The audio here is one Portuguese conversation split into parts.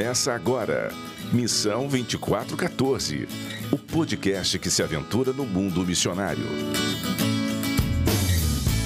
Começa agora. Missão 2414. O podcast que se aventura no mundo missionário.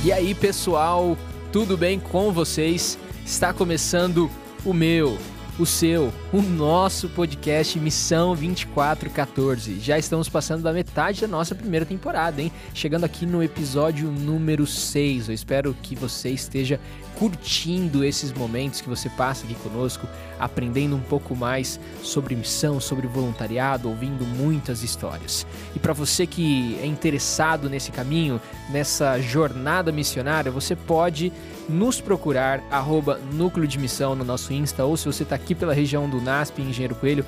E aí, pessoal, tudo bem com vocês? Está começando o meu, o seu, o nosso podcast Missão 2414. Já estamos passando da metade da nossa primeira temporada, hein? Chegando aqui no episódio número 6. Eu espero que você esteja curtindo esses momentos que você passa aqui conosco, aprendendo um pouco mais sobre missão, sobre voluntariado, ouvindo muitas histórias. E para você que é interessado nesse caminho, nessa jornada missionária, você pode nos procurar, arroba Núcleo de Missão no nosso Insta, ou se você está aqui pela região do NASP, Engenheiro Coelho,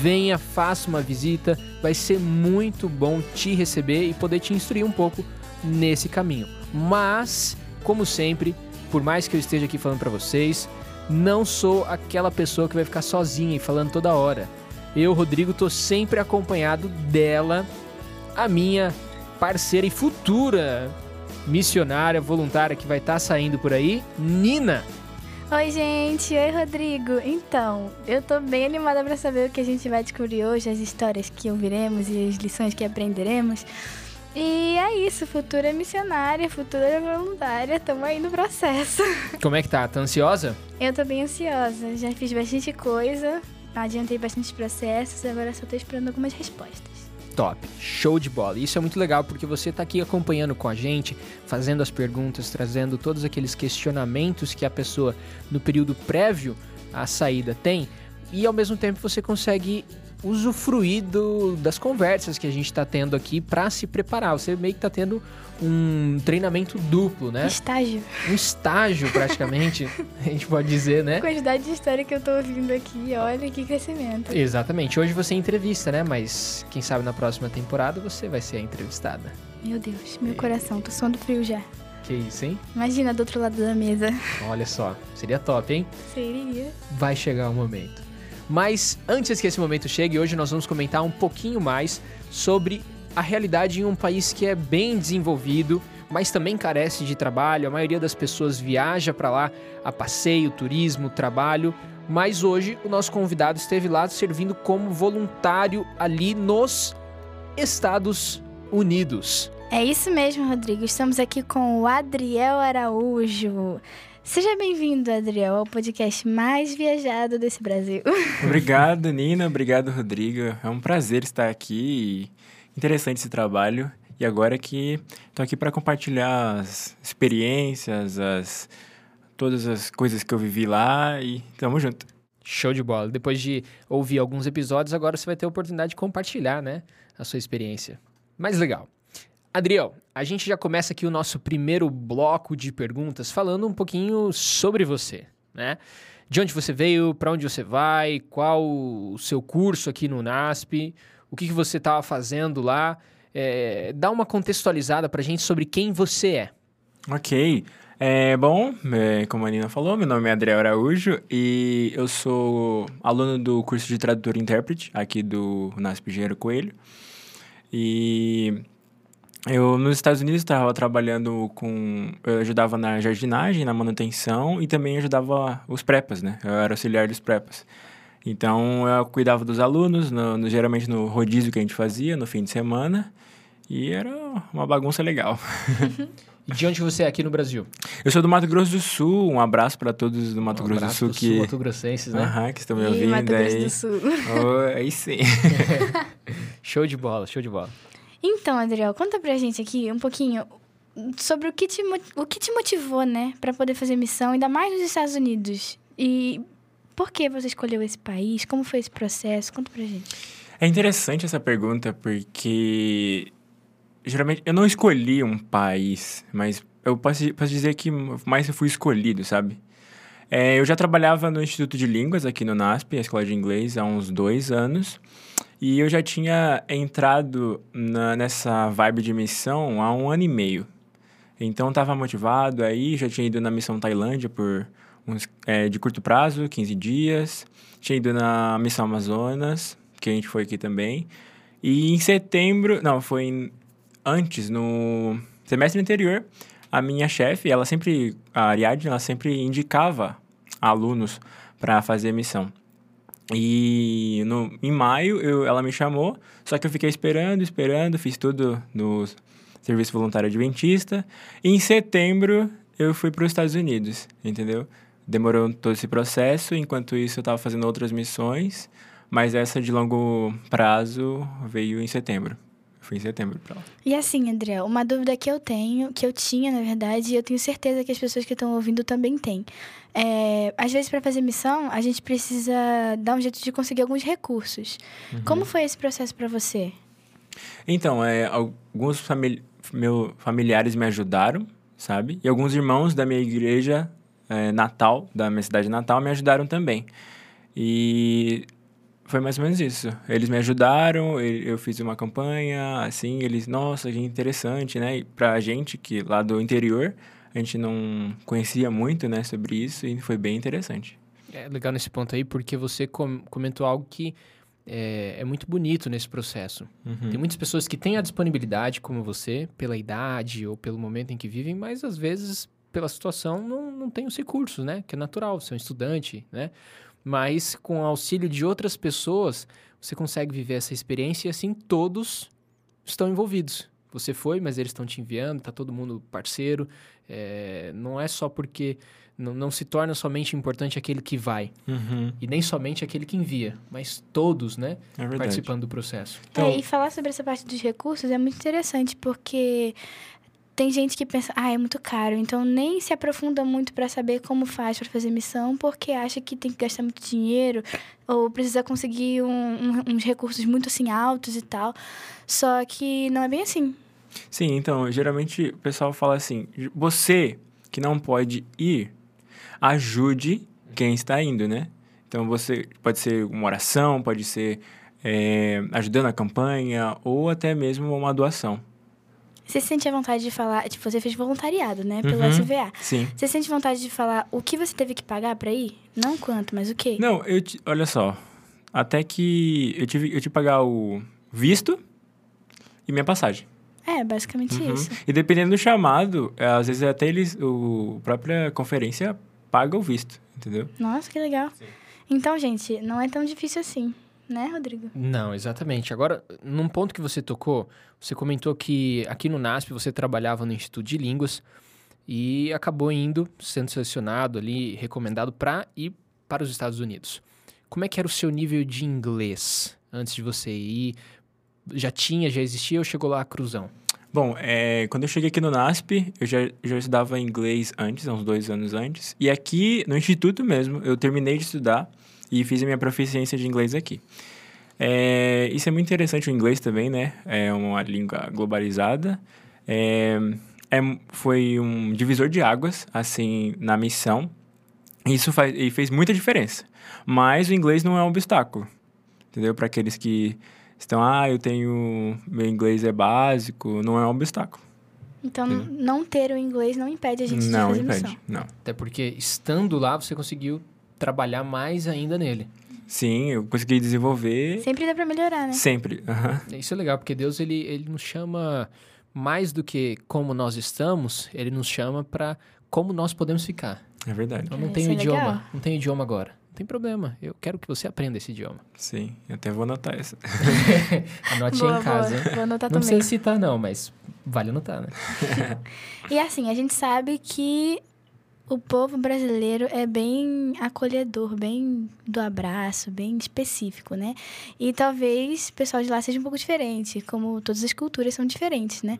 venha, faça uma visita, vai ser muito bom te receber e poder te instruir um pouco nesse caminho. Mas, como sempre, por mais que eu esteja aqui falando para vocês, não sou aquela pessoa que vai ficar sozinha e falando toda hora. Eu, Rodrigo, tô sempre acompanhado dela, a minha parceira e futura missionária voluntária que vai estar tá saindo por aí, Nina. Oi, gente. Oi, Rodrigo. Então, eu tô bem animada para saber o que a gente vai descobrir hoje, as histórias que ouviremos e as lições que aprenderemos. E é isso, futura missionária, futura voluntária, estamos aí no processo. Como é que tá? Tá ansiosa? Eu tô bem ansiosa, já fiz bastante coisa, adiantei bastante processos, agora só tô esperando algumas respostas. Top, show de bola. Isso é muito legal porque você está aqui acompanhando com a gente, fazendo as perguntas, trazendo todos aqueles questionamentos que a pessoa no período prévio à saída tem, e ao mesmo tempo você consegue usufruir do, das conversas que a gente está tendo aqui para se preparar. Você meio que está tendo um treinamento duplo, né? Estágio. Um estágio, praticamente, a gente pode dizer, né? A quantidade de história que eu tô ouvindo aqui, olha que crescimento. Exatamente. Hoje você entrevista, né? Mas quem sabe na próxima temporada você vai ser a entrevistada. Meu Deus, meu é. coração, tô suando frio já. Que isso, hein? Imagina do outro lado da mesa. Olha só, seria top, hein? Seria. Vai chegar o momento. Mas antes que esse momento chegue, hoje nós vamos comentar um pouquinho mais sobre a realidade em um país que é bem desenvolvido, mas também carece de trabalho. A maioria das pessoas viaja para lá a passeio, turismo, trabalho. Mas hoje o nosso convidado esteve lá servindo como voluntário ali nos Estados Unidos. É isso mesmo, Rodrigo. Estamos aqui com o Adriel Araújo. Seja bem-vindo, Adriel, ao podcast mais viajado desse Brasil. Obrigado, Nina. Obrigado, Rodrigo. É um prazer estar aqui. Interessante esse trabalho. E agora que estou aqui para compartilhar as experiências, as todas as coisas que eu vivi lá e tamo junto. Show de bola. Depois de ouvir alguns episódios, agora você vai ter a oportunidade de compartilhar, né, a sua experiência. Mais legal. Adriel, a gente já começa aqui o nosso primeiro bloco de perguntas falando um pouquinho sobre você, né? De onde você veio, para onde você vai, qual o seu curso aqui no NASP, o que, que você estava fazendo lá. É, dá uma contextualizada para a gente sobre quem você é. Ok. É, bom, é, como a Nina falou, meu nome é Adriel Araújo e eu sou aluno do curso de tradutor e intérprete aqui do NASP Engenheiro Coelho. E eu, nos Estados Unidos, estava trabalhando com... Eu ajudava na jardinagem, na manutenção e também ajudava os prepas, né? Eu era auxiliar dos prepas. Então, eu cuidava dos alunos, no, no, geralmente no rodízio que a gente fazia, no fim de semana. E era uma bagunça legal. E de onde você é aqui no Brasil? Eu sou do Mato Grosso do Sul. Um abraço para todos do Mato um Grosso do Sul. Do que... Sul, Mato Grossenses, né? Aham, que estão me ouvindo Mato Grosso aí. do Sul. Oh, aí sim. show de bola, show de bola. Então, Adriel, conta pra gente aqui um pouquinho sobre o que te, o que te motivou, né, para poder fazer missão, ainda mais nos Estados Unidos. E por que você escolheu esse país? Como foi esse processo? Conta pra gente. É interessante essa pergunta porque geralmente eu não escolhi um país, mas eu posso, posso dizer que mais eu fui escolhido, sabe? É, eu já trabalhava no Instituto de Línguas aqui no NASP, a escola de inglês, há uns dois anos. E eu já tinha entrado na, nessa vibe de missão há um ano e meio. Então estava motivado aí, já tinha ido na missão Tailândia por uns, é, de curto prazo, 15 dias. Tinha ido na missão Amazonas, que a gente foi aqui também. E em setembro, não, foi em, antes, no semestre anterior, a minha chefe, ela sempre, a Ariadne, ela sempre indicava alunos para fazer missão. E no, em maio eu, ela me chamou, só que eu fiquei esperando, esperando, fiz tudo no Serviço Voluntário Adventista. E em setembro eu fui para os Estados Unidos, entendeu? Demorou todo esse processo, enquanto isso eu estava fazendo outras missões, mas essa de longo prazo veio em setembro. Fui em setembro pra lá. E assim, André, uma dúvida que eu tenho, que eu tinha, na verdade, e eu tenho certeza que as pessoas que estão ouvindo também têm. É, às vezes, para fazer missão, a gente precisa dar um jeito de conseguir alguns recursos. Uhum. Como foi esse processo para você? Então, é, alguns famili meu, familiares me ajudaram, sabe? E alguns irmãos da minha igreja é, natal, da minha cidade natal, me ajudaram também. E foi mais ou menos isso. Eles me ajudaram, eu fiz uma campanha, assim, eles, nossa, que interessante, né? E pra gente que lá do interior, a gente não conhecia muito, né, sobre isso e foi bem interessante. É legal nesse ponto aí, porque você com comentou algo que é, é, muito bonito nesse processo. Uhum. Tem muitas pessoas que têm a disponibilidade, como você, pela idade ou pelo momento em que vivem, mas às vezes, pela situação, não, não tem os recursos, né? Que é natural, você é um estudante, né? Mas com o auxílio de outras pessoas, você consegue viver essa experiência e assim todos estão envolvidos. Você foi, mas eles estão te enviando, tá todo mundo parceiro. É, não é só porque não, não, se torna somente importante aquele que vai uhum. e nem somente aquele que envia, mas todos, né, é participando do processo. Então... É, e falar sobre essa parte dos recursos é muito interessante porque tem gente que pensa, ah, é muito caro, então nem se aprofunda muito para saber como faz para fazer missão, porque acha que tem que gastar muito dinheiro ou precisa conseguir um, um, uns recursos muito assim altos e tal. Só que não é bem assim. Sim, então, geralmente o pessoal fala assim: você que não pode ir, ajude quem está indo, né? Então, você pode ser uma oração, pode ser é, ajudando a campanha ou até mesmo uma doação. Você sente a vontade de falar, tipo, você fez voluntariado, né, pelo uhum, SVA. Sim. Você sente vontade de falar o que você teve que pagar para ir? Não quanto, mas o quê? Não, eu olha só, até que eu tive eu tive que pagar o visto e minha passagem. É, basicamente uhum. isso. E dependendo do chamado, é, às vezes até eles, o a própria conferência paga o visto, entendeu? Nossa, que legal. Sim. Então, gente, não é tão difícil assim né, Rodrigo? Não, exatamente. Agora, num ponto que você tocou, você comentou que aqui no NASP você trabalhava no Instituto de Línguas e acabou indo, sendo selecionado ali, recomendado para ir para os Estados Unidos. Como é que era o seu nível de inglês antes de você ir? Já tinha, já existia ou chegou lá a cruzão? Bom, é, quando eu cheguei aqui no NASP, eu já, já estudava inglês antes, há uns dois anos antes. E aqui, no Instituto mesmo, eu terminei de estudar e fiz a minha proficiência de inglês aqui. É, isso é muito interessante o inglês também, né? É uma língua globalizada. É, é, foi um divisor de águas, assim, na missão. Isso faz, e fez muita diferença. Mas o inglês não é um obstáculo, entendeu? Para aqueles que estão, ah, eu tenho. Meu inglês é básico, não é um obstáculo. Então, não ter o inglês não impede a gente não de fazer impede, missão. Não, Até porque estando lá, você conseguiu trabalhar mais ainda nele. Sim, eu consegui desenvolver. Sempre dá para melhorar, né? Sempre. Uhum. Isso é legal, porque Deus ele, ele nos chama mais do que como nós estamos, ele nos chama para como nós podemos ficar. É verdade. Eu não É, tenho isso é idioma, legal. não tenho idioma agora. Não tem problema. Eu quero que você aprenda esse idioma. Sim, eu até vou anotar essa. Anote Boa, aí em casa. boa. Vou anotar Não também. precisa citar não, mas vale anotar, né? E assim, a gente sabe que o povo brasileiro é bem acolhedor, bem do abraço, bem específico, né? E talvez o pessoal de lá seja um pouco diferente, como todas as culturas são diferentes, né?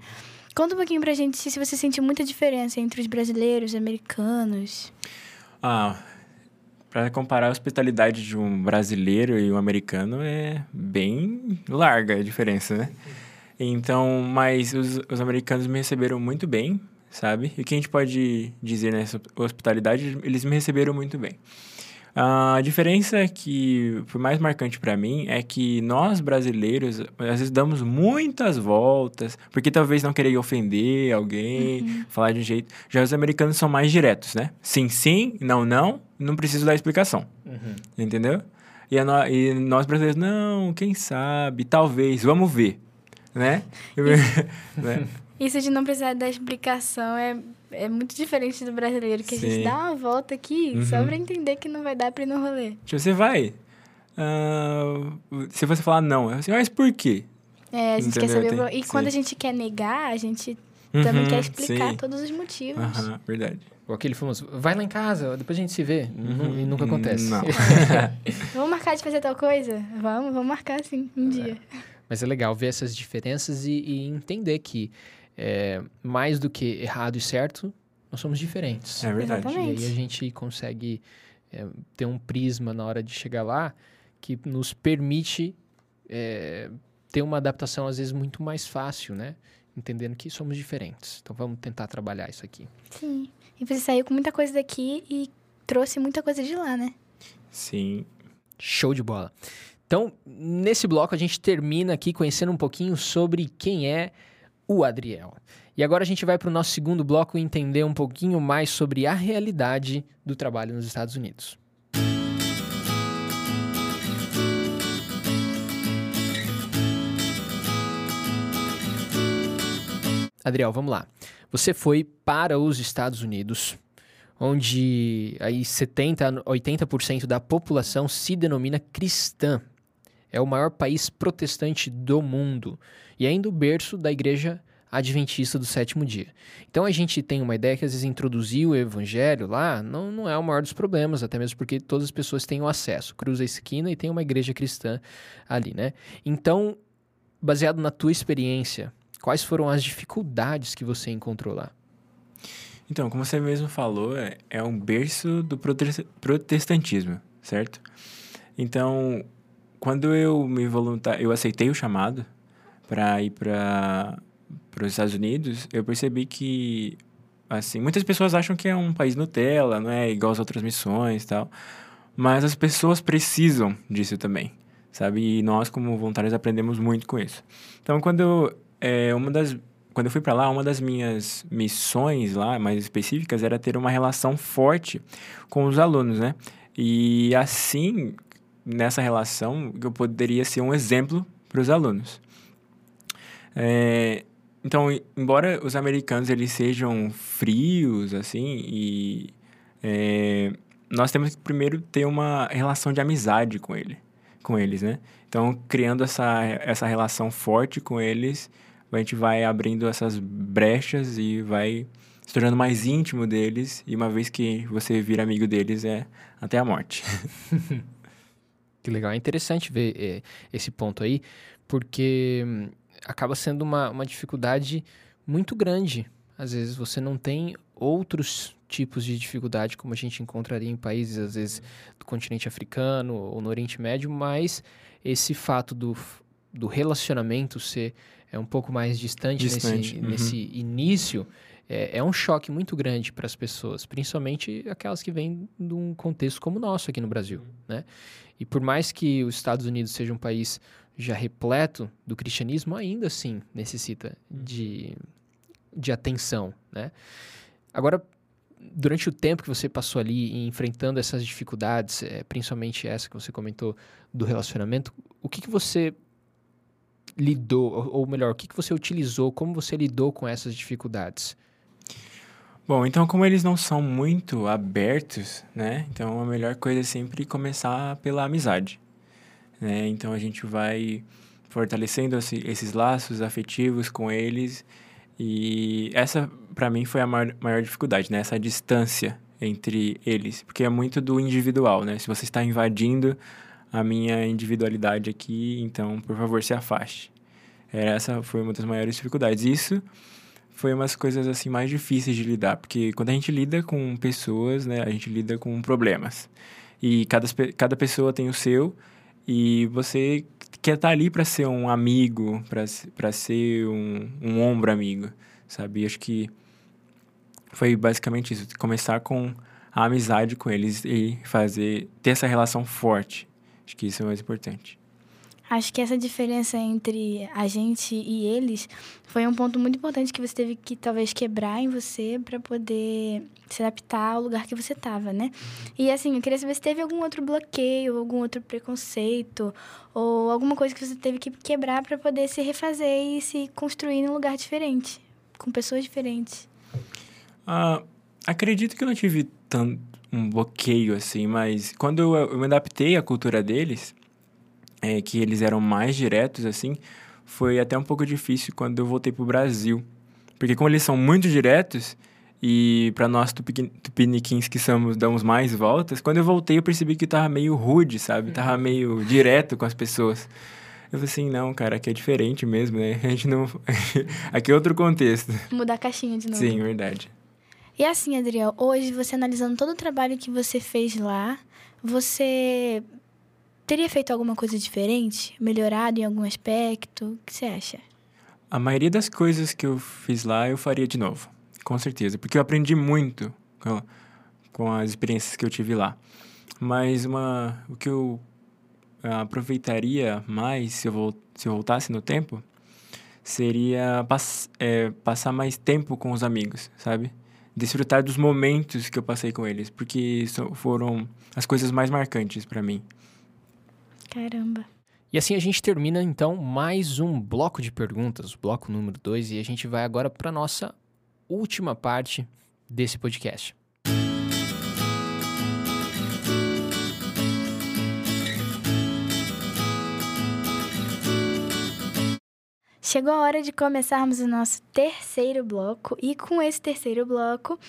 Conta um pouquinho pra gente se você sente muita diferença entre os brasileiros e americanos. Ah, para comparar a hospitalidade de um brasileiro e um americano é bem larga a diferença, né? Então, mas os, os americanos me receberam muito bem, sabe? E o que a gente pode dizer nessa hospitalidade, eles me receberam muito bem. A diferença que foi mais marcante para mim é que nós brasileiros às vezes damos muitas voltas, porque talvez não querer ofender alguém, falar de um jeito. Já os americanos são mais diretos, né? Sim, sim, não, não, não preciso dar explicação. Entendeu? E, no- e nós brasileiros, não, quem sabe, talvez, vamos ver, né? Né? Isso de não precisar dar explicação é, é muito diferente do brasileiro, que a Sim. gente dá uma volta aqui só Uhum. pra entender que não vai dar pra ir no rolê. Tipo, você vai. ah, se você falar não, assim, mas por quê? É, a gente quer Entendeu? saber. o- Tem- E quando sim. a gente quer negar, a gente também Uhum, quer explicar sim. todos os motivos. Aham, verdade. Ou aquele famoso, vai lá em casa, depois a gente se vê. Nu- E nunca acontece. Não. Vamos marcar de fazer tal coisa? Vamos, vamos marcar sim, um dia. Mas é legal ver essas diferenças e, e entender que é, mais do que errado e certo, nós somos diferentes. É verdade. Exatamente. E aí a gente consegue é, ter um prisma na hora de chegar lá que nos permite é, ter uma adaptação, às vezes, muito mais fácil, né? Entendendo que somos diferentes. Então vamos tentar trabalhar isso aqui. Sim. E você saiu com muita coisa daqui e trouxe muita coisa de lá, né? Sim. Show de bola. Então, nesse bloco, a gente termina aqui conhecendo um pouquinho sobre quem é o Adriel. E agora a gente vai para o nosso segundo bloco entender um pouquinho mais sobre a realidade do trabalho nos Estados Unidos. Adriel, vamos lá. Você foi para os Estados Unidos, onde aí 70 a 80% da população se denomina cristã. É o maior país protestante do mundo e ainda o berço da igreja adventista do sétimo dia. Então a gente tem uma ideia que às vezes introduzir o evangelho lá não, não é o maior dos problemas, até mesmo porque todas as pessoas têm o acesso. Cruza a esquina e tem uma igreja cristã ali, né? Então, baseado na tua experiência, quais foram as dificuldades que você encontrou lá? Então, como você mesmo falou, é, é um berço do protes- protestantismo, certo? Então, quando eu me voluntar, eu aceitei o chamado para ir para os Estados Unidos, eu percebi que assim, muitas pessoas acham que é um país Nutella, não é igual às outras missões tal, mas as pessoas precisam disso também, sabe? E nós como voluntários aprendemos muito com isso. Então, quando é, uma das quando eu fui para lá, uma das minhas missões lá, mais específicas, era ter uma relação forte com os alunos, né? E assim, nessa relação, eu poderia ser um exemplo para os alunos. É, então, embora os americanos eles sejam frios, assim, e é, nós temos que primeiro ter uma relação de amizade com ele, com eles, né? Então, criando essa, essa relação forte com eles, a gente vai abrindo essas brechas e vai se tornando mais íntimo deles. E uma vez que você vira amigo deles, é até a morte. Que legal, é interessante ver eh, esse ponto aí, porque hum, acaba sendo uma, uma dificuldade muito grande. Às vezes você não tem outros tipos de dificuldade como a gente encontraria em países, às vezes, do continente africano ou no Oriente Médio, mas esse fato do, do relacionamento ser é um pouco mais distante, Distante, nesse, uhum. nesse início, é, é um choque muito grande para as pessoas, principalmente aquelas que vêm de um contexto como o nosso aqui no Brasil, né? E por mais que os Estados Unidos seja um país já repleto do cristianismo, ainda assim necessita de, de atenção, né? Agora, durante o tempo que você passou ali enfrentando essas dificuldades, eh, principalmente essa que você comentou do relacionamento, o que, que você lidou, ou- ou melhor, o que, que você utilizou, como você lidou com essas dificuldades? Bom, então como eles não são muito abertos, né? Então a melhor coisa é sempre começar pela amizade, né? Então a gente vai fortalecendo esse- esses laços afetivos com eles e essa para mim foi a maior, maior dificuldade, né? Essa distância entre eles, porque é muito do individual, né? Se você está invadindo a minha individualidade aqui, então por favor se afaste. Essa foi uma das maiores dificuldades. Isso foi umas coisas assim mais difíceis de lidar, porque quando a gente lida com pessoas, né, a gente lida com problemas. E cada, cada pessoa tem o seu, e você quer estar ali para ser um amigo, para ser um, um ombro amigo, sabe? Acho que foi basicamente isso, começar com a amizade com eles e fazer ter essa relação forte. Acho que isso é o mais importante. Acho que essa diferença entre a gente e eles foi um ponto muito importante que você teve que talvez quebrar em você para poder se adaptar ao lugar que você estava, né? E assim, eu queria saber se teve algum outro bloqueio, algum outro preconceito ou alguma coisa que você teve que quebrar para poder se refazer e se construir num lugar diferente, com pessoas diferentes. Ah, acredito que eu não tive tanto um bloqueio assim, mas quando eu, eu me adaptei à cultura deles, é, que eles eram mais diretos, assim, foi até um pouco difícil quando eu voltei pro Brasil. Porque como eles são muito diretos, e para nós tupi- tupiniquins que somos, damos mais voltas, quando eu voltei eu percebi que tava meio rude, sabe? Tava meio direto com as pessoas. Eu falei assim, não, cara, aqui é diferente mesmo, né? A gente não... aqui é outro contexto. Mudar a caixinha de novo. Sim, verdade. E assim, Adriel, hoje você analisando todo o trabalho que você fez lá, você teria feito alguma coisa diferente? Melhorado em algum aspecto? O que você acha? A maioria das coisas que eu fiz lá eu faria de novo, com certeza, porque eu aprendi muito com, com as experiências que eu tive lá. Mas uma, o que eu ah, aproveitaria mais se eu, vol- se eu voltasse no tempo seria pass, é, passar mais tempo com os amigos, sabe? Desfrutar dos momentos que eu passei com eles, porque so- foram as coisas mais marcantes para mim. Caramba. E assim a gente termina então mais um bloco de perguntas, bloco número 2, e a gente vai agora para nossa última parte desse podcast. Chegou a hora de começarmos o nosso terceiro bloco e com esse terceiro bloco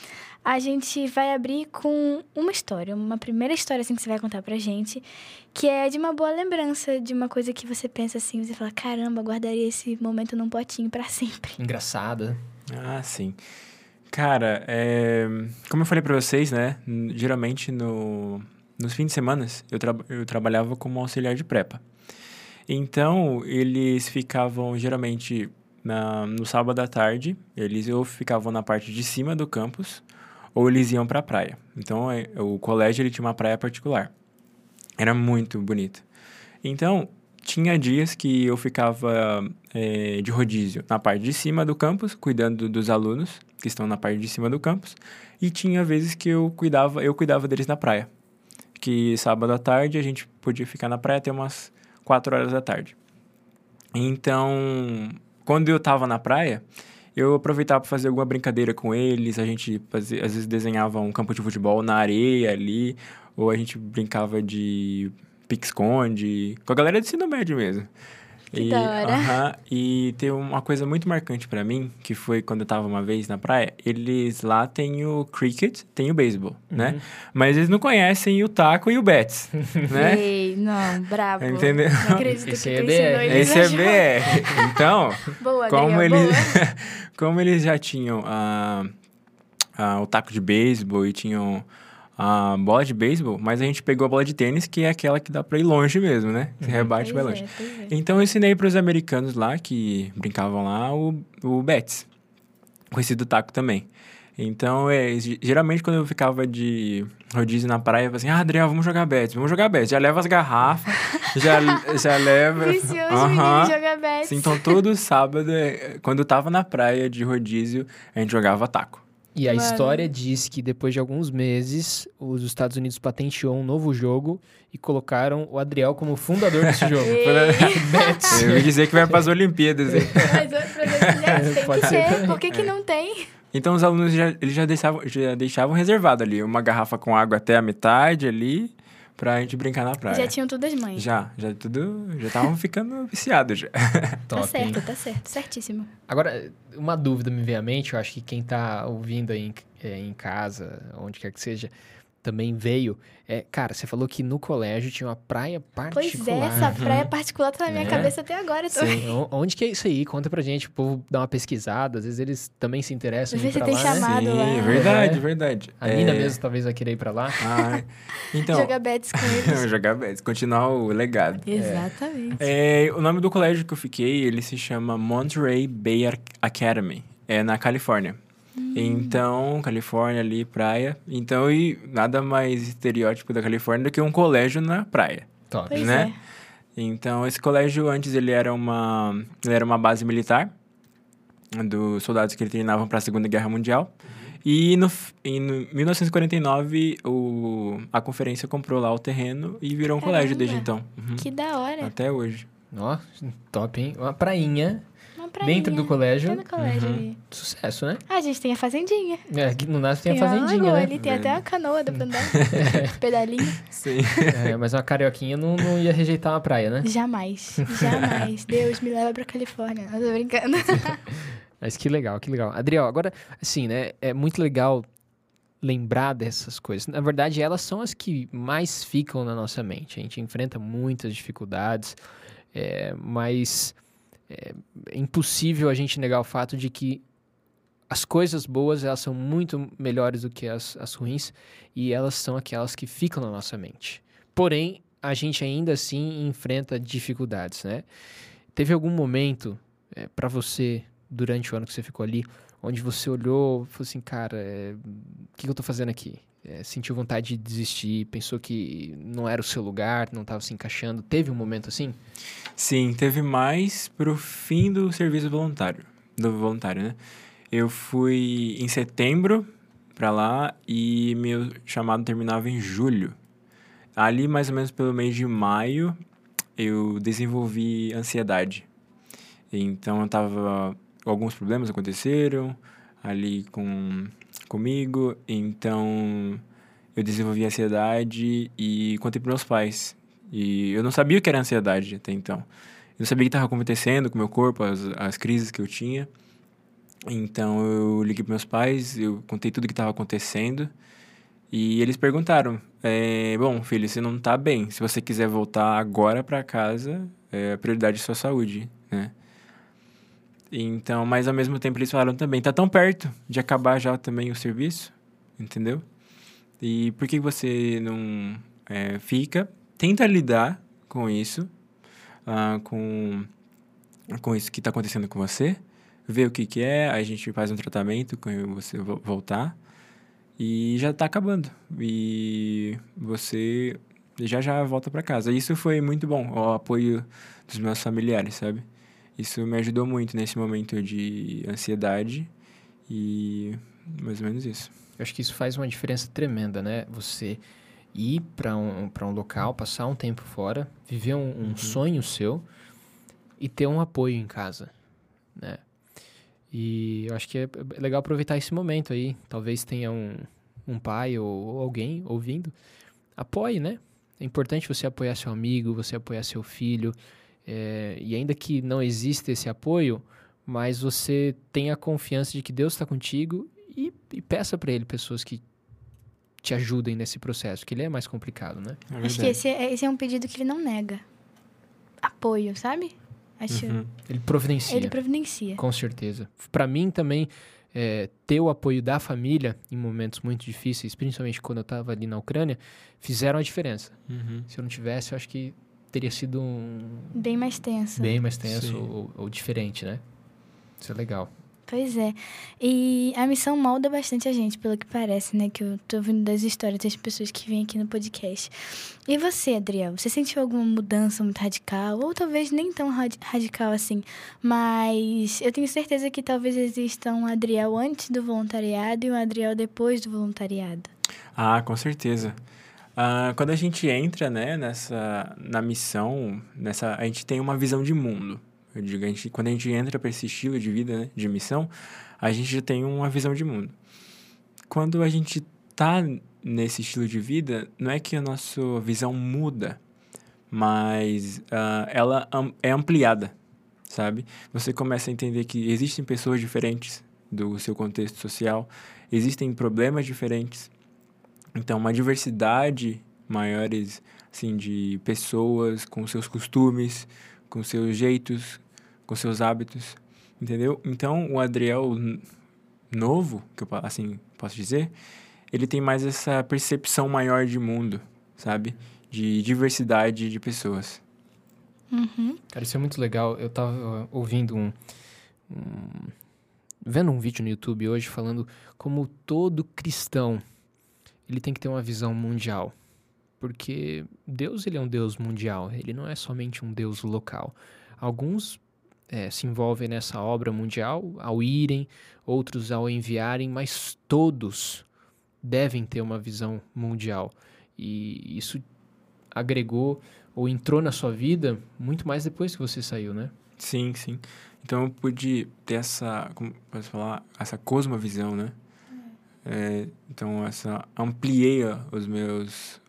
a gente vai abrir com uma história, uma primeira história assim que você vai contar pra gente, que é de uma boa lembrança, de uma coisa que você pensa assim, você fala, caramba, guardaria esse momento num potinho pra sempre. Engraçada. Ah, sim. Cara, é, como eu falei pra vocês, né? Geralmente no, nos fins de semana eu, tra eu trabalhava como auxiliar de prepa. Então, eles ficavam geralmente na, no sábado à tarde, eles ou ficavam na parte de cima do campus, ou eles iam pra praia. Então, é, o colégio ele tinha uma praia particular. Era muito bonito. Então, tinha dias que eu ficava é, de rodízio na parte de cima do campus, cuidando dos alunos que estão na parte de cima do campus, e tinha vezes que eu cuidava, eu cuidava deles na praia. Que sábado à tarde a gente podia ficar na praia até umas 4 horas da tarde. Então, quando eu estava na praia, eu aproveitava para fazer alguma brincadeira com eles. A gente fazia, às vezes desenhava um campo de futebol na areia ali, ou a gente brincava de pique-esconde, com a galera de ensino médio mesmo. Que e, da hora. aham, e tem uma coisa muito marcante para mim, que foi quando eu tava uma vez na praia, eles lá têm o cricket, tem o beisebol, né? Mas eles não conhecem o taco e o bets, né? Ei, não, brabo. Entendeu? Não acredito Esse que é tu ensinou BR. eles Esse é. BR. Então, Boa, como Adriel, eles, boa. como eles já tinham ah, ah, o taco de beisebol e tinham a bola de beisebol, mas a gente pegou a bola de tênis, que é aquela que dá pra ir longe mesmo, né? Você rebate e vai Pois longe. é, pois é. Então eu ensinei para os americanos lá que brincavam lá o, o bets, conhecido taco também. Então, é, ge- geralmente quando eu ficava de rodízio na praia, eu falava assim, ah, Adriel, vamos jogar bets, vamos jogar bets. Já leva as garrafas, já, já leva... Vicioso menino jogar bets. Sim, então todo sábado, é, quando eu tava na praia de rodízio, a gente jogava taco. E a Mano. história diz que depois de alguns meses, os Estados Unidos patenteou um novo jogo e colocaram o Adriel como fundador desse jogo. Eu ia dizer que vai para as Olimpíadas. hein? Mas outro projeto já tem Pode que ser ter. Por que, que não tem? Então os alunos já, eles já deixavam, já deixavam reservado ali, uma garrafa com água até a metade ali, pra gente brincar na praia. Já tinham todas as mães. Já, já tudo, já estavam ficando viciados já. Top, tá hein? certo, tá certo. Certíssimo. Agora, uma dúvida me veio à mente, eu acho que quem tá ouvindo aí em, é, em casa, onde quer que seja, também veio. É, cara, você falou que no colégio tinha uma praia particular. Pois é, essa praia particular tá na minha É. cabeça até agora. Tô... Sim, onde que é isso aí? Conta pra gente, o povo dá uma pesquisada, às vezes eles também se interessam em Às ir vezes pra você lá, tem né? chamado lá. Sim, verdade, É. verdade. A Nina É, mesmo talvez vai querer ir pra lá. ah, então, Jogar bets com eles. jogar bets, continuar o legado. Exatamente. É, o nome do colégio que eu fiquei, ele se chama Monterey Bay Academy. É na Califórnia. Então, Califórnia ali, praia. Então, e nada mais estereótipo da Califórnia do que um colégio na praia. Top. Pois né? é. Então, esse colégio antes ele era uma, ele era uma base militar dos soldados que ele treinavam para a Segunda Guerra Mundial. E no, em no 1949 o, a conferência comprou lá o terreno e virou um colégio desde Caramba. então. Uhum. Que da hora. Até hoje. Ó, top, hein? Uma prainha Uma uma prainha. Dentro do colégio. Dentro do colégio Uhum. ali. Sucesso, né? Ah, a gente tem a fazendinha. É, aqui no Nasce tem a a fazendinha, lagoa né? ali, tem até uma canoa, dá pra andar. Pedalinho. Sim. É, mas uma carioquinha não, não ia rejeitar uma praia, né? Jamais. Jamais. Deus me leva pra Califórnia. Não tô brincando. Mas que legal, que legal. Adriel, agora, assim, né? É muito legal lembrar dessas coisas. Na verdade, elas são as que mais ficam na nossa mente. A gente enfrenta muitas dificuldades, é, mas é, é impossível a gente negar o fato de que as coisas boas elas são muito melhores do que as, as ruins e elas são aquelas que ficam na nossa mente. Porém, a gente ainda assim enfrenta dificuldades, né? Teve algum momento é, para você durante o ano que você ficou ali, onde você olhou falou assim, cara, é, o que, que eu tô fazendo aqui? É, sentiu vontade de desistir, pensou que não era o seu lugar, não estava se encaixando. Teve um momento assim? Sim, teve mais pro fim do serviço voluntário. Do voluntário, né? Eu fui em setembro pra lá e meu chamado terminava em julho. Ali, mais ou menos pelo mês de maio, eu desenvolvi ansiedade. Então, eu tava... Alguns problemas aconteceram ali com comigo, então eu desenvolvi ansiedade e contei para meus pais. E eu não sabia o que era ansiedade até então. Eu não sabia o que estava acontecendo com o meu corpo, as, as crises que eu tinha. Então eu liguei para meus pais, eu contei tudo o que estava acontecendo. E eles perguntaram: é, Bom, filho, você não está bem. Se você quiser voltar agora para casa, é a prioridade é sua saúde, né? Então, mas ao mesmo tempo eles falaram também: Tá tão perto de acabar já também o serviço, entendeu? E por que você não é, fica? Tenta lidar com isso, ah, com, com isso que está acontecendo com você, vê o que, que é, aí a gente faz um tratamento quando você vo- voltar e já está acabando. E você já já volta para casa. Isso foi muito bom, o apoio dos meus familiares, sabe? Isso me ajudou muito nesse momento de ansiedade e mais ou menos isso. Eu acho que isso faz uma diferença tremenda, né? Você ir para um, pra um local, passar um tempo fora, viver um, um sonho seu e ter um apoio em casa, né? E eu acho que é é legal aproveitar esse momento aí. Talvez tenha um, um pai ou alguém ouvindo. Apoie, né? É importante você apoiar seu amigo, você apoiar seu filho. É, e ainda que não exista esse apoio, mas você tenha a confiança de que Deus está contigo e, e peça para Ele pessoas que te ajudem nesse processo, que ele é mais complicado, né? É Acho que esse é, esse é um pedido que ele não nega. Apoio, sabe? Acho. Uhum. Ele providencia. Ele providencia. Com certeza. Para mim também, é, ter o apoio da família em momentos muito difíceis, principalmente quando eu estava ali na Ucrânia, fizeram a diferença. Uhum. Se eu não tivesse, eu acho que teria sido um Bem mais tenso. bem mais tenso ou, ou diferente, né? Isso é legal. Pois é. E a missão molda bastante a gente, pelo que parece, né? Que eu tô ouvindo das histórias das pessoas que vêm aqui no podcast. E você, Adriel? Você sentiu alguma mudança muito radical? Ou talvez nem tão radi- radical assim. Mas eu tenho certeza que talvez exista um Adriel antes do voluntariado e um Adriel depois do voluntariado. Ah, com certeza. Ah, quando a gente entra, né, nessa, na missão, nessa, a gente tem uma visão de mundo. Eu digo, a gente, quando a gente entra para esse estilo de vida, né, de missão, a gente já tem uma visão de mundo. Quando a gente tá nesse estilo de vida, não é que a nossa visão muda, mas ah, ela am- é ampliada, sabe? Você começa a entender que existem pessoas diferentes do seu contexto social, existem problemas diferentes, então, uma diversidade maiores, assim, de pessoas com seus costumes, com seus jeitos, com seus hábitos, entendeu? Então, o Adriel novo, que eu assim posso dizer, ele tem mais essa percepção maior de mundo, sabe? De diversidade de pessoas. Uhum. Cara, isso é muito legal. Eu tava ouvindo um, um- vendo um vídeo no YouTube hoje falando como todo cristão ele tem que ter uma visão mundial. Porque Deus ele é um Deus mundial, ele não é somente um Deus local. Alguns eh, se envolvem nessa obra mundial ao irem, outros ao enviarem, mas todos devem ter uma visão mundial. E isso agregou ou entrou na sua vida muito mais depois que você saiu, né? Sim, sim. Então eu pude ter essa, como posso falar, essa cosmovisão, né? É, então essa ampliei os meus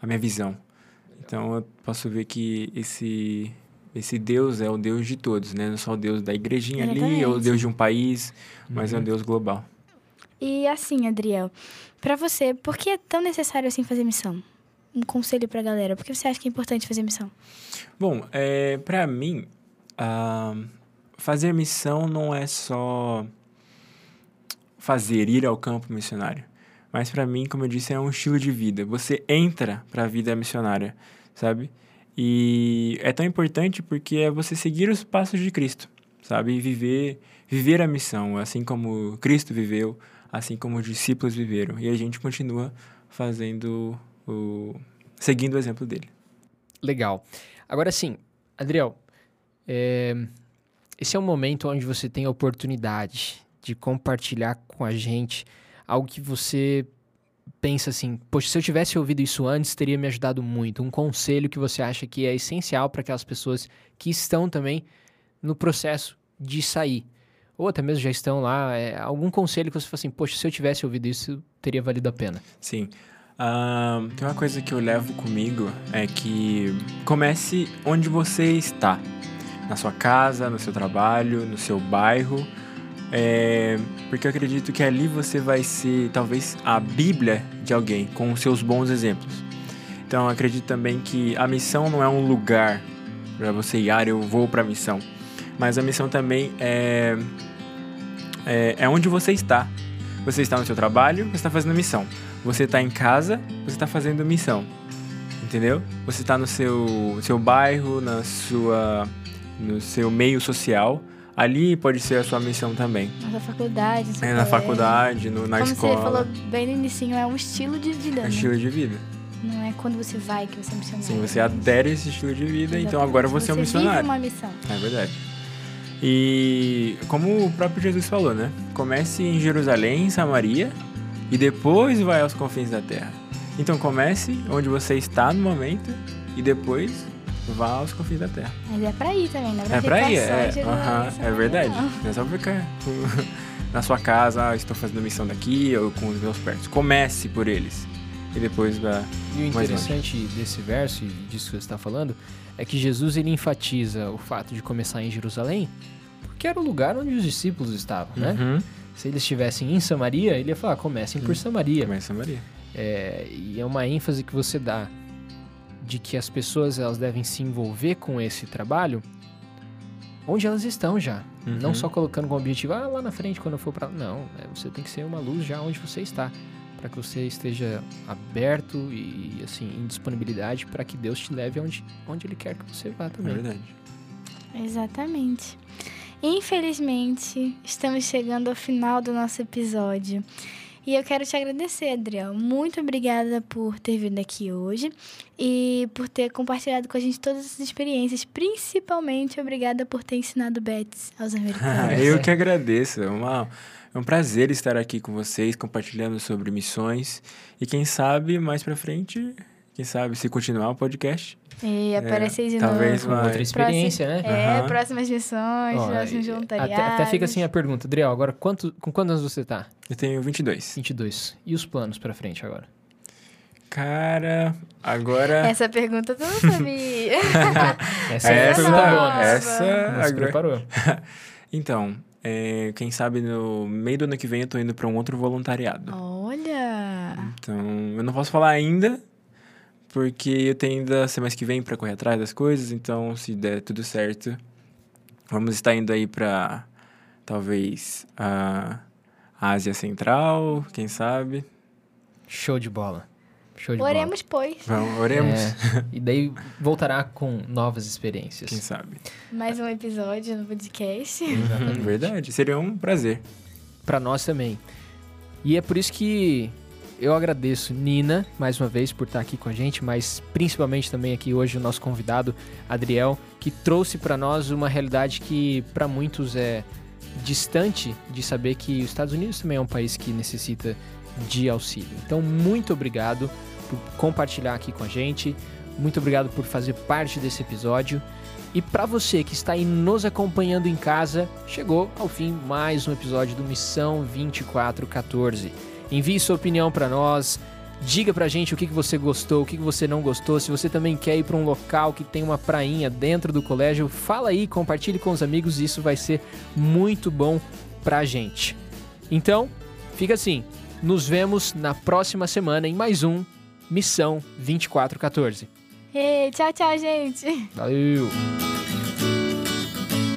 a minha visão. Então eu posso ver que esse esse Deus é o Deus de todos, né? Não é só o Deus da igrejinha ali, é o Deus de um país, mas uhum. é o Deus global. E assim, Adriel, para você, por que é tão necessário assim fazer missão? Um conselho para a galera, por que você acha que é importante fazer missão? Bom, é, para mim, uh, fazer missão não é só fazer, ir ao campo missionário. Mas para mim, como eu disse, é um estilo de vida. Você entra para a vida missionária, sabe? E é tão importante porque é você seguir os passos de Cristo, sabe? E viver, viver a missão, assim como Cristo viveu, assim como os discípulos viveram. E a gente continua fazendo o seguindo o exemplo dele. Legal. Agora sim, Adriel, é, esse é um momento onde você tem a oportunidade de compartilhar com a gente algo que você pensa assim, poxa, se eu tivesse ouvido isso antes, teria me ajudado muito. Um conselho que você acha que é essencial para aquelas pessoas que estão também no processo de sair. Ou até mesmo já estão lá. É, algum conselho que você fala assim, poxa, se eu tivesse ouvido isso, teria valido a pena. Sim. Uh, tem uma coisa que eu levo comigo é que comece onde você está. Na sua casa, no seu trabalho, no seu bairro é, porque eu acredito que ali você vai ser talvez a Bíblia de alguém, com os seus bons exemplos. Então eu acredito também que a missão não é um lugar para você ir, ah, eu vou para a missão. Mas a missão também é, é, é onde você está. Você está no seu trabalho, você está fazendo missão. Você está em casa, você está fazendo missão. Entendeu? Você está no seu, seu bairro, na sua, no seu meio social, Ali pode ser a sua missão também. Na faculdade. É, na faculdade, no, na Como escola. Como você falou bem no início, é um estilo de vida. É um né? estilo de vida. Não é quando você vai que você é missionário. Sim, você adere a esse estilo de vida, Exatamente. então agora você, você é um missionário. Vive uma missão. É verdade. E como o próprio Jesus falou, né? Comece em Jerusalém, em Samaria, e depois vai aos confins da terra. Então comece onde você está no momento e depois vá aos confins da terra. Mas é pra ir também, não é pra, é pra ir, é, uh -huh, é verdade. Não é só ficar na sua casa, ah, estou fazendo missão daqui, ou com os meus perto. Comece por eles. E depois vá. E o interessante desse verso e disso que você está falando é que Jesus ele enfatiza o fato de começar em Jerusalém, porque era o lugar onde os discípulos estavam, né? Uhum. Se eles estivessem em Samaria, ele ia falar: comecem por Samaria. Comece Samaria. É, e é uma ênfase que você dá de que as pessoas elas devem se envolver com esse trabalho onde elas estão já. Uhum. Não só colocando como objetivo, ah, lá na frente quando eu for para. Não, é, você tem que ser uma luz já onde você está. Para que você esteja aberto e, assim, em disponibilidade para que Deus te leve onde, onde Ele quer que você vá também. É verdade. Exatamente. Infelizmente, estamos chegando ao final do nosso episódio. E eu quero te agradecer, Adriel. Muito obrigada por ter vindo aqui hoje e por ter compartilhado com a gente todas as experiências. Principalmente obrigada por ter ensinado bets aos americanos. eu que agradeço. É, uma, é um prazer estar aqui com vocês, compartilhando sobre missões. E quem sabe mais pra frente, quem sabe se continuar o podcast, e aparecer é, de talvez novo. Talvez outra experiência, Próximo, né? É, uhum. próximas missões, Ó, próximos voluntariados. Até, até, fica assim a pergunta, Adriel, agora quanto, com quantos anos você tá? Eu tenho 22. 22. E os planos pra frente agora? Cara, agora... Essa pergunta tu não sabia. essa é a pergunta boa. Essa... Não se preparou. então, é, quem sabe no meio do ano que vem eu tô indo pra um outro voluntariado. Olha! Então, eu não posso falar ainda, porque eu tenho ainda semana que vem para correr atrás das coisas, então se der tudo certo, vamos estar indo aí para talvez a Ásia Central, quem sabe. Show de bola. Show de oremos, bola. pois. Vamos, oremos. É, e daí voltará com novas experiências. Quem sabe. Mais um episódio no podcast. Verdade, seria um prazer. Para nós também. E é por isso que eu agradeço Nina mais uma vez por estar aqui com a gente, mas principalmente também aqui hoje o nosso convidado Adriel, que trouxe para nós uma realidade que para muitos é distante de saber que os Estados Unidos também é um país que necessita de auxílio. Então, muito obrigado por compartilhar aqui com a gente. muito obrigado por fazer parte desse episódio. E para você que está aí nos acompanhando em casa, chegou ao fim mais um episódio do Missão 2414. Envie sua opinião para nós, diga pra gente o que, que você gostou, o que, que você não gostou. Se você também quer ir para um local que tem uma prainha dentro do colégio, fala aí, compartilhe com os amigos, isso vai ser muito bom pra gente. Então, fica assim, nos vemos na próxima semana em mais um Missão 2414. Ei, tchau, tchau, gente. Valeu!